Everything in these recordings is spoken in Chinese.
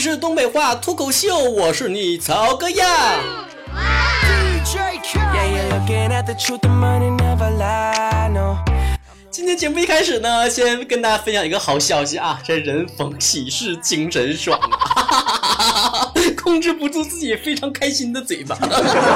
是东北话脱口秀，我是你曹哥呀。今天节目一开始呢，先跟大家分享一个好消息啊，这人逢喜事精神爽啊，控制不住自己非常开心的嘴巴。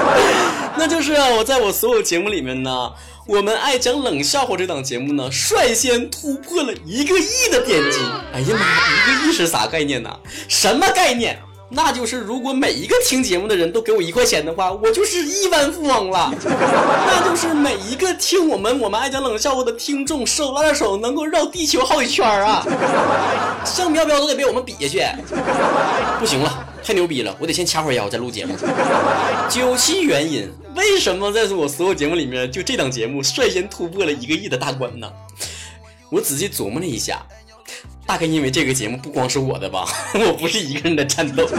那就是啊，我在我所有节目里面呢，我们爱讲冷笑话这档节目呢，率先突破了一个亿的点击。哎呀妈呀，一个亿是啥概念呢？什么概念？那就是如果每一个听节目的人都给我一块钱的话，我就是亿万富翁了。那就是每一个听我们我们爱讲冷笑话的听众手拉着手能够绕地球好几圈啊！像彪彪都得被我们比下去。不行了，太牛逼了，我得先掐会儿腰再录节目。究其原因，为什么在我所有节目里面，就这档节目率先突破了一个亿的大关呢？我仔细琢磨了一下。大概因为这个节目不光是我的吧，我不是一个人的战斗。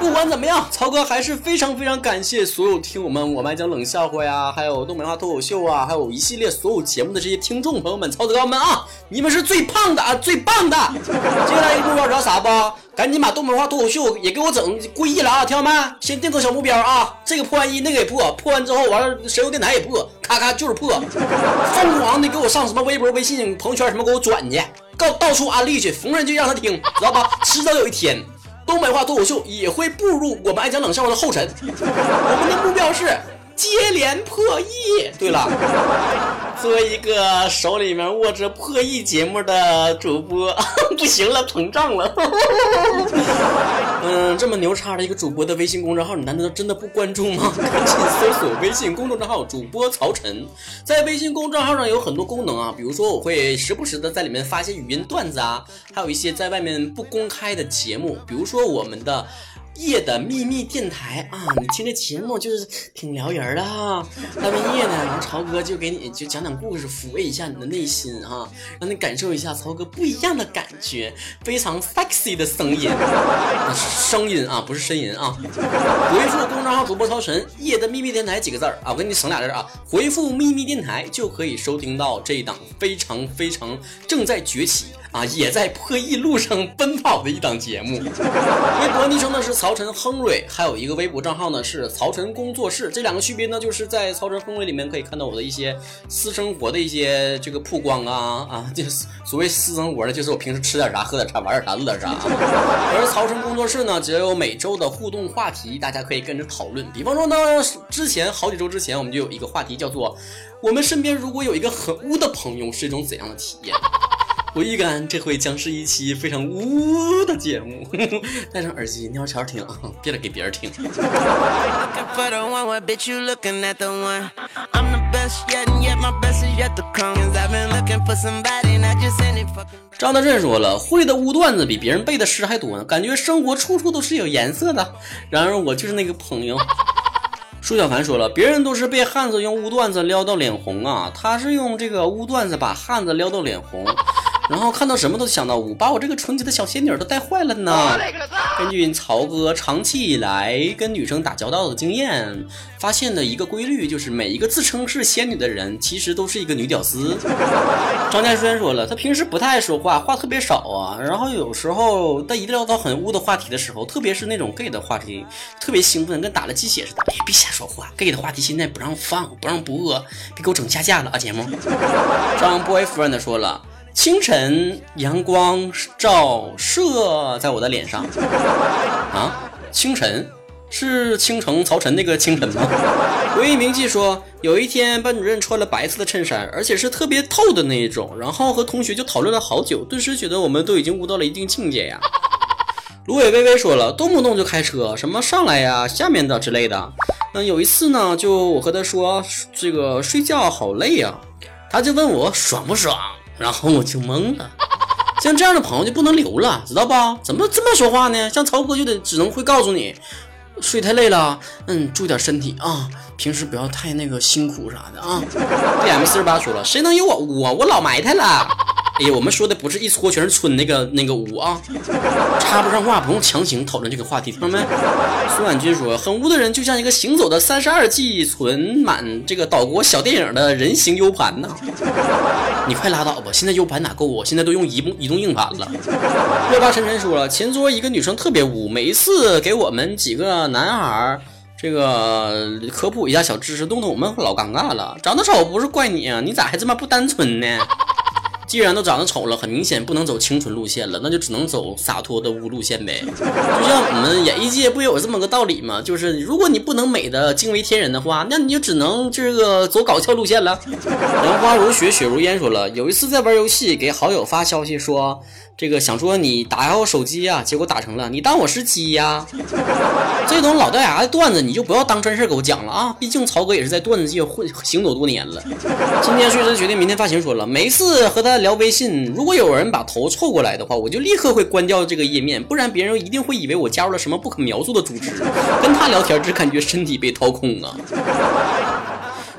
不管怎么样，曹哥还是非常非常感谢所有听我们我们讲冷笑话呀，还有东北话脱口秀啊，还有一系列所有节目的这些听众朋友们、曹子高们啊，你们是最胖的啊，最棒的！接下来一个目标知道啥不？赶紧把东北话脱口秀也给我整过亿了啊，听到没？先定个小目标啊，这个破完一，那个也破，破完之后完了，神游电台也破，咔咔就是破，疯狂的给我上什么微博、微信、朋友圈什么给我转去。到到处安利去，逢人就让他听，知道吧？迟早有一天，东北话脱口秀也会步入我们爱讲冷笑话的后尘。我们的目标是接连破亿。对了。作为一个手里面握着破亿节目的主播，不行了，膨胀了。嗯，这么牛叉的一个主播的微信公众号，你难道真的不关注吗？赶紧搜索微信公众账号主播曹晨，在微信公众号上有很多功能啊，比如说我会时不时的在里面发些语音段子啊，还有一些在外面不公开的节目，比如说我们的。夜的秘密电台啊，你听这节目就是挺撩人的哈。大半夜的，然后曹哥就给你就讲讲故事，抚慰一下你的内心啊，让你感受一下曹哥不一样的感觉，非常 sexy 的声音，声音啊，不是呻吟啊。回复公众号主播曹晨夜的秘密电台几个字儿啊，我给你省俩字啊，回复秘密电台就可以收听到这一档非常非常正在崛起。啊，也在破译路上奔跑的一档节目。微博昵称呢是曹晨亨瑞，还有一个微博账号呢是曹晨工作室。这两个区别呢，就是在曹晨亨瑞里面可以看到我的一些私生活的一些这个曝光啊啊，就是所谓私生活呢，就是我平时吃点啥、喝点啥、玩点啥、乐点啥。而曹晨工作室呢，只有每周的互动话题，大家可以跟着讨论。比方说呢，之前好几周之前，我们就有一个话题叫做“我们身边如果有一个很污的朋友，是一种怎样的体验”。我预感这回将是一期非常污的节目，戴上耳机尿悄听，别给别人听。张德振说了，会的污段子比别人背的诗还多呢，感觉生活处处都是有颜色的。然而我就是那个朋友。舒小凡说了，别人都是被汉子用污段子撩到脸红啊，他是用这个污段子把汉子撩到脸红。然后看到什么都想到我，把我这个纯洁的小仙女都带坏了呢。根据曹哥长期以来跟女生打交道的经验，发现的一个规律就是，每一个自称是仙女的人，其实都是一个女屌丝。张家轩说了，他平时不太爱说话，话特别少啊。然后有时候他一聊到很污的话题的时候，特别是那种 gay 的话题，特别兴奋，跟打了鸡血似的。别瞎说话，gay 的话题现在不让放，不让播，别给我整下架了啊！节目。张 boyfriend 说了。清晨，阳光照射在我的脸上。啊，清晨是清城曹晨那个清晨吗？回忆铭记说，有一天班主任穿了白色的衬衫，而且是特别透的那一种，然后和同学就讨论了好久，顿时觉得我们都已经悟到了一定境界呀。芦苇微微说了，动不动就开车，什么上来呀、下面的之类的。那有一次呢，就我和他说这个睡觉好累呀，他就问我爽不爽。然后我就懵了，像这样的朋友就不能留了，知道不？怎么这么说话呢？像曹哥就得只能会告诉你，睡太累了，嗯，注意点身体啊，平时不要太那个辛苦啥的啊。B M 四十八说了，谁能有我我我老埋汰了。哎呀，我们说的不是一撮全是村那个那个污啊，插不上话，不用强行讨论这个话题，听到没？苏婉君说，很污的人就像一个行走的三十二 G 存满这个岛国小电影的人形 U 盘呢。你快拉倒吧，现在 U 盘哪够啊？现在都用移动移动硬盘了。热巴晨晨说了，前桌一个女生特别污，每一次给我们几个男孩儿。这个科普一下小知识，弄得我们老尴尬了。长得丑不是怪你啊，你咋还这么不单纯呢？既然都长得丑了，很明显不能走清纯路线了，那就只能走洒脱的污路线呗。就像我们演艺界不也有这么个道理吗？就是如果你不能美的惊为天人的话，那你就只能这个走搞笑路线了。杨花如雪，雪如烟说了，有一次在玩游戏，给好友发消息说。这个想说你打我手机呀，结果打成了你当我是鸡呀，这种老掉牙的段子你就不要当真事给我讲了啊！毕竟曹哥也是在段子界混行走多年了。今天睡神决定明天发行说了，每次和他聊微信，如果有人把头凑过来的话，我就立刻会关掉这个页面，不然别人一定会以为我加入了什么不可描述的组织。跟他聊天只感觉身体被掏空啊。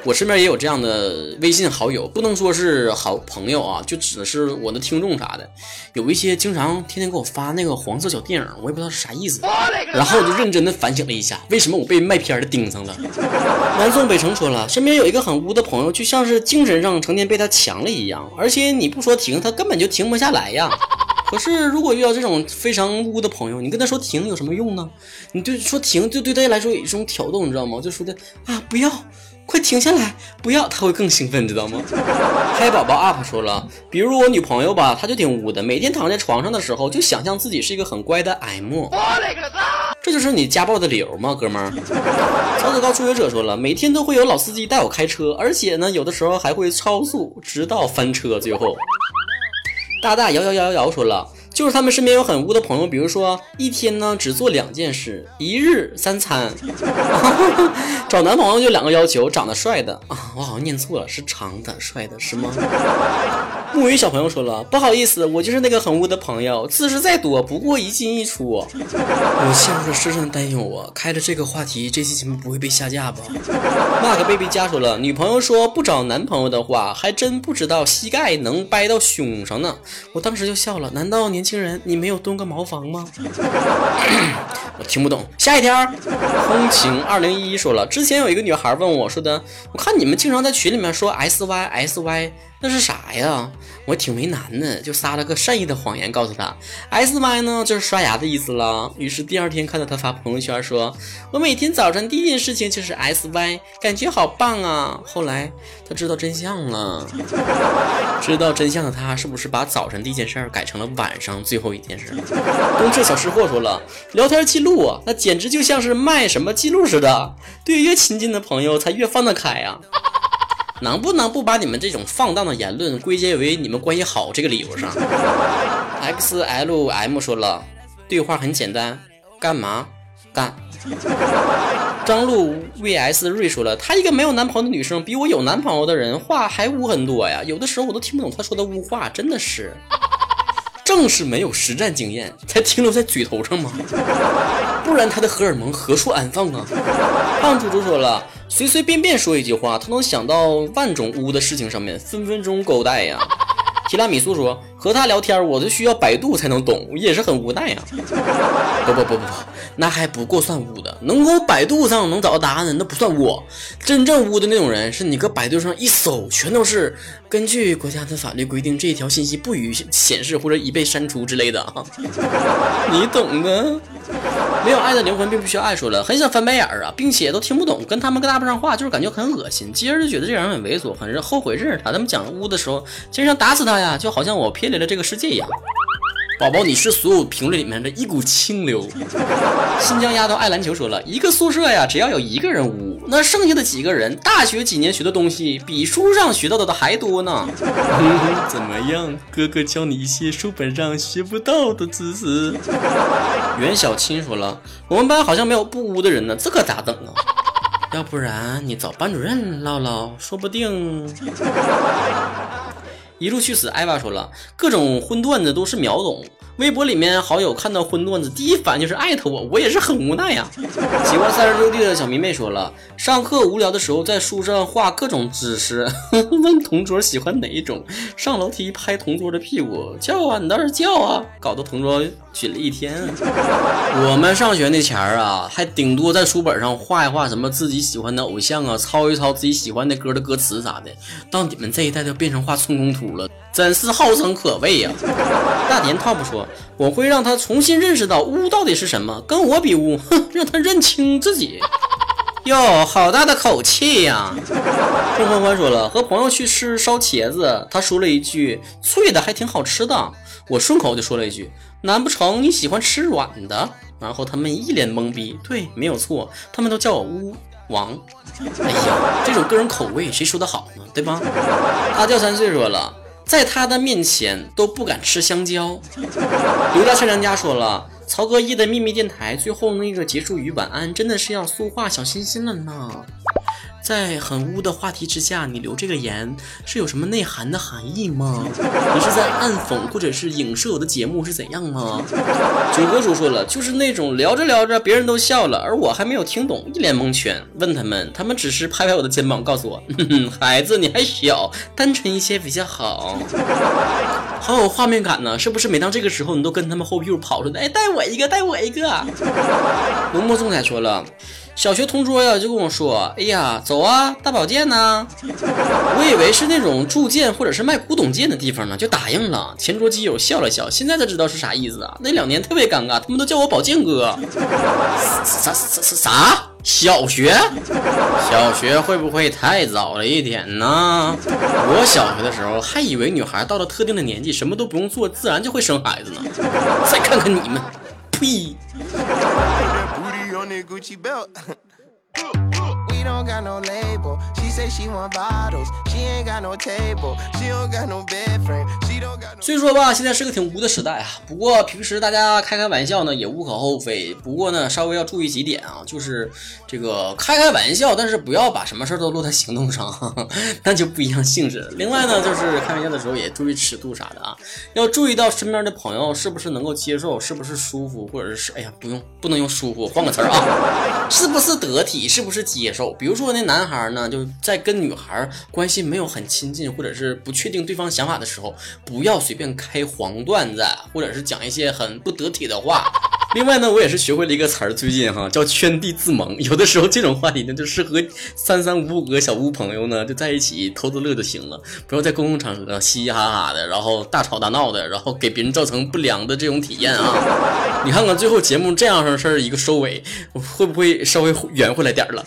我身边也有这样的微信好友，不能说是好朋友啊，就指的是我的听众啥的。有一些经常天天给我发那个黄色小电影，我也不知道是啥意思。然后我就认真的反省了一下，为什么我被卖片的盯上了。南宋北城说了，身边有一个很污的朋友，就像是精神上成天被他强了一样，而且你不说停，他根本就停不下来呀。可是如果遇到这种非常污的朋友，你跟他说停有什么用呢？你对说停，就对他来说有一种挑逗，你知道吗？就说的啊，不要。快停下来！不要，他会更兴奋，知道吗？嗨宝宝 up 说了，比如我女朋友吧，她就挺污的，每天躺在床上的时候，就想象自己是一个很乖的 M。这就是你家暴的理由吗，哥们儿？曹子高初学者说了，每天都会有老司机带我开车，而且呢，有的时候还会超速，直到翻车。最后，大大摇摇摇摇摇说了。就是他们身边有很污的朋友，比如说一天呢只做两件事，一日三餐。找男朋友就两个要求，长得帅的 啊，我好像念错了，是长的帅的是吗？木鱼小朋友说了，不好意思，我就是那个很污的朋友，姿势再多不过一进一出。我陷入了深深的担忧啊，开了这个话题，这期节目不会被下架吧？Mark baby 加说了，女朋友说不找男朋友的话，还真不知道膝盖能掰到胸上呢。我当时就笑了，难道你年轻？人，你没有蹲个茅房吗？我听不懂。下一条，风情二零一一说了，之前有一个女孩问我说的，我看你们经常在群里面说 S Y S Y。那是啥呀？我挺为难的，就撒了个善意的谎言，告诉他 S Y 呢就是刷牙的意思了。于是第二天看到他发朋友圈说：“我每天早晨第一件事情就是 S Y，感觉好棒啊。”后来他知道真相了，知道真相的他是不是把早晨第一件事改成了晚上最后一件事？东彻小吃货说了，聊天记录，那简直就像是卖什么记录似的，对越亲近的朋友才越放得开呀。能不能不把你们这种放荡的言论归结为你们关系好这个理由上？X L M 说了，对话很简单，干嘛干？张璐 V S 瑞说了，她一个没有男朋友的女生，比我有男朋友的人话还污很多呀，有的时候我都听不懂她说的污话，真的是。正是没有实战经验，才停留在嘴头上吗？不然他的荷尔蒙何处安放啊？胖猪猪说了，随随便便说一句话，他能想到万种污的事情上面，分分钟勾带呀。提拉米苏说：“和他聊天，我都需要百度才能懂，也是很无奈呀。”不不不不不，那还不够算污的，能够百度上能找到答案的，那不算污。真正污的那种人，是你搁百度上一搜，全都是根据国家的法律规定，这一条信息不予显示或者已被删除之类的啊。你懂的。没有爱的灵魂并不需要爱，说了很想翻白眼儿啊，并且都听不懂，跟他们搭不上话，就是感觉很恶心。接着就觉得这人很猥琐，很后悔认识他。他们讲污的时候，其实想打死他呀，就好像我偏离了这个世界一样。宝宝，你是所有评论里面的一股清流。新疆丫头爱篮球说了一个宿舍呀，只要有一个人污，那剩下的几个人大学几年学的东西比书上学到的还多呢。怎么样，哥哥教你一些书本上学不到的知识。袁小青说了，我们班好像没有不污的人呢，这可咋整啊？要不然你找班主任唠唠，说不定。一路去死，艾娃说了，各种荤段子都是秒懂。微博里面好友看到荤段子，第一反应就是艾特我，我也是很无奈呀。喜欢三十六 D 的小迷妹说了，上课无聊的时候在书上画各种姿势，问同桌喜欢哪一种，上楼梯拍同桌的屁股，叫啊，你倒是叫啊，搞得同桌紧了一天。我们上学那前儿啊，还顶多在书本上画一画什么自己喜欢的偶像啊，抄一抄自己喜欢的歌的歌词啥的。到你们这一代就变成画春宫图了，真是后生可畏呀！大田 top 说：“我会让他重新认识到污到底是什么，跟我比污，哼，让他认清自己。”哟，好大的口气呀！郑欢欢说了，和朋友去吃烧茄子，他说了一句：“脆的还挺好吃的。”我顺口就说了一句：“难不成你喜欢吃软的？”然后他们一脸懵逼。对，没有错，他们都叫我乌王。哎呀，这种个人口味谁说的好呢？对吧？他叫三岁说了，在他的面前都不敢吃香蕉。刘大善良家说了。曹格义的秘密电台最后那个结束语晚安，真的是要塑化小心心了呢。在很污的话题之下，你留这个言是有什么内涵的含义吗？你是在暗讽或者是影射我的节目是怎样吗？九哥叔说了，就是那种聊着聊着别人都笑了，而我还没有听懂，一脸蒙圈。问他们，他们只是拍拍我的肩膀，告诉我，孩子你还小，单纯一些比较好。好有画面感呢，是不是？每当这个时候，你都跟他们后屁股跑出来，哎，带我一个，带我一个。浓墨重彩说了。小学同桌呀，就跟我说：“哎呀，走啊，大保健呢。”我以为是那种铸剑或者是卖古董剑的地方呢，就答应了。前桌基友笑了笑，现在才知道是啥意思啊。那两年特别尴尬，他们都叫我宝剑哥。啥啥啥啥？小学？小学会不会太早了一点呢？我小学的时候还以为女孩到了特定的年纪，什么都不用做，自然就会生孩子呢。再看看你们，呸！Gucci belt. We don't got no label. She say she want bottles. She ain't got no table. She don't got no bed frame. 所以说吧，现在是个挺污的时代啊。不过平时大家开开玩笑呢，也无可厚非。不过呢，稍微要注意几点啊，就是这个开开玩笑，但是不要把什么事都落在行动上，那就不一样性质。另外呢，就是开玩笑的时候也注意尺度啥的啊，要注意到身边的朋友是不是能够接受，是不是舒服，或者是哎呀，不用不能用舒服，换个词儿啊，是不是得体，是不是接受？比如说那男孩呢，就在跟女孩关系没有很亲近，或者是不确定对方想法的时候。不要随便开黄段子，或者是讲一些很不得体的话。另外呢，我也是学会了一个词儿，最近哈叫圈地自萌。有的时候这种话题呢，就适合三三五五个小屋朋友呢，就在一起偷着乐就行了，不要在公共场合嘻嘻哈哈的，然后大吵大闹的，然后给别人造成不良的这种体验啊。你看看最后节目这样式儿一个收尾，会不会稍微圆回来点儿了？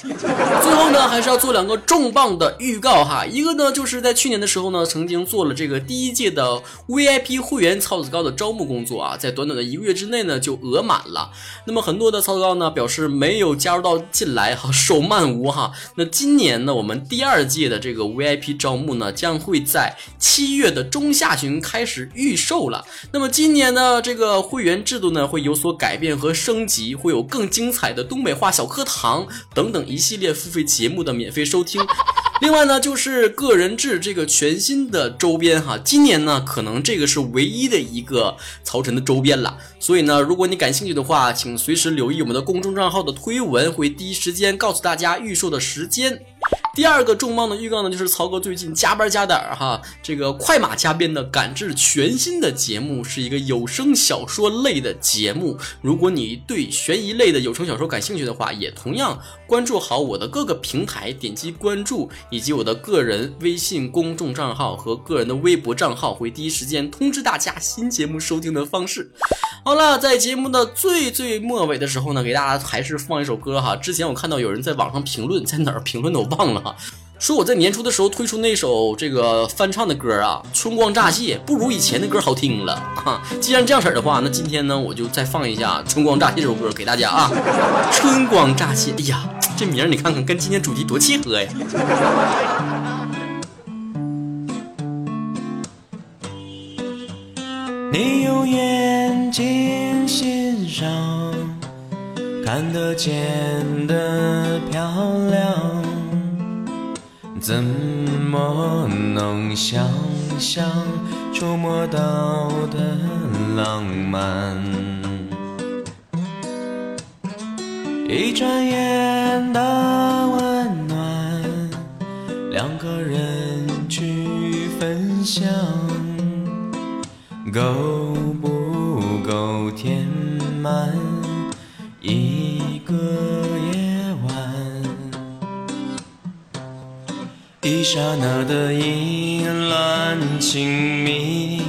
最后呢，还是要做两个重磅的预告哈。一个呢，就是在去年的时候呢，曾经做了这个第一届的 VIP 会员操子高的招募工作啊，在短短的一个月之内呢，就额满。了，那么很多的操高呢表示没有加入到进来哈，手慢无哈。那今年呢，我们第二届的这个 VIP 招募呢，将会在七月的中下旬开始预售了。那么今年呢这个会员制度呢，会有所改变和升级，会有更精彩的东北话小课堂等等一系列付费节目的免费收听。另外呢，就是个人制这个全新的周边哈，今年呢，可能这个是唯一的一个曹晨的周边了。所以呢，如果你感兴趣的话，请随时留意我们的公众账号的推文，会第一时间告诉大家预售的时间。第二个重磅的预告呢，就是曹哥最近加班加点儿哈，这个快马加鞭的赶制全新的节目，是一个有声小说类的节目。如果你对悬疑类的有声小说感兴趣的话，也同样关注好我的各个平台，点击关注，以及我的个人微信公众账号和个人的微博账号，会第一时间通知大家新节目收听的方式。好了，在节目的最最末尾的时候呢，给大家还是放一首歌哈。之前我看到有人在网上评论，在哪儿评论的我忘了。说我在年初的时候推出那首这个翻唱的歌啊，春光乍泄，不如以前的歌好听了啊。既然这样式儿的话，那今天呢，我就再放一下《春光乍泄》这首歌给大家啊。春光乍泄，哎呀，这名儿你看看，跟今天主题多契合呀。你用眼睛欣赏，看得见的漂亮。怎么能想？象触摸到的浪漫。一转眼的温暖，两个人去分享，够不够填满一个一刹那的意乱情迷，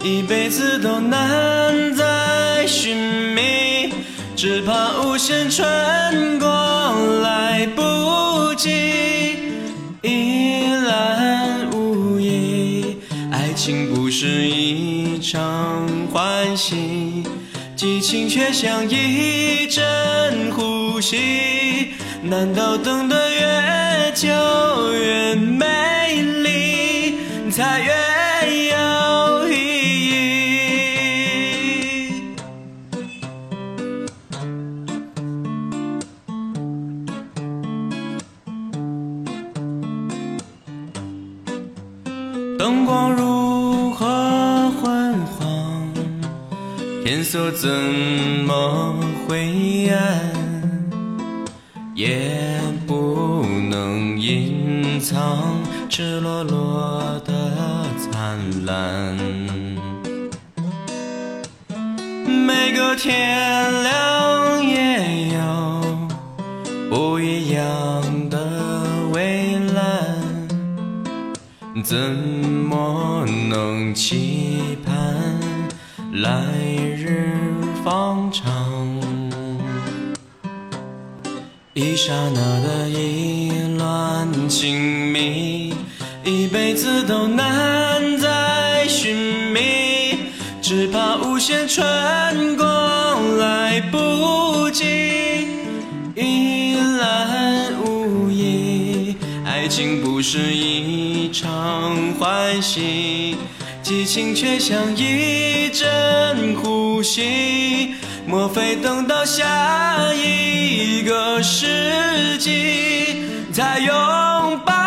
一辈子都难再寻觅，只怕无限春光来不及，一览无遗。爱情不是一场欢喜，激情却像一阵呼吸。难道等得就越美丽，才越有意义？灯光如何昏黄，天色怎么灰暗？夜藏赤裸裸的灿烂。每个天亮也有不一样的蔚蓝，怎么能期盼来日方长？一刹那的一子都难再寻觅，只怕无限春光来不及，一览无遗。爱情不是一场欢喜，激情却像一阵呼吸。莫非等到下一个世纪，再拥抱？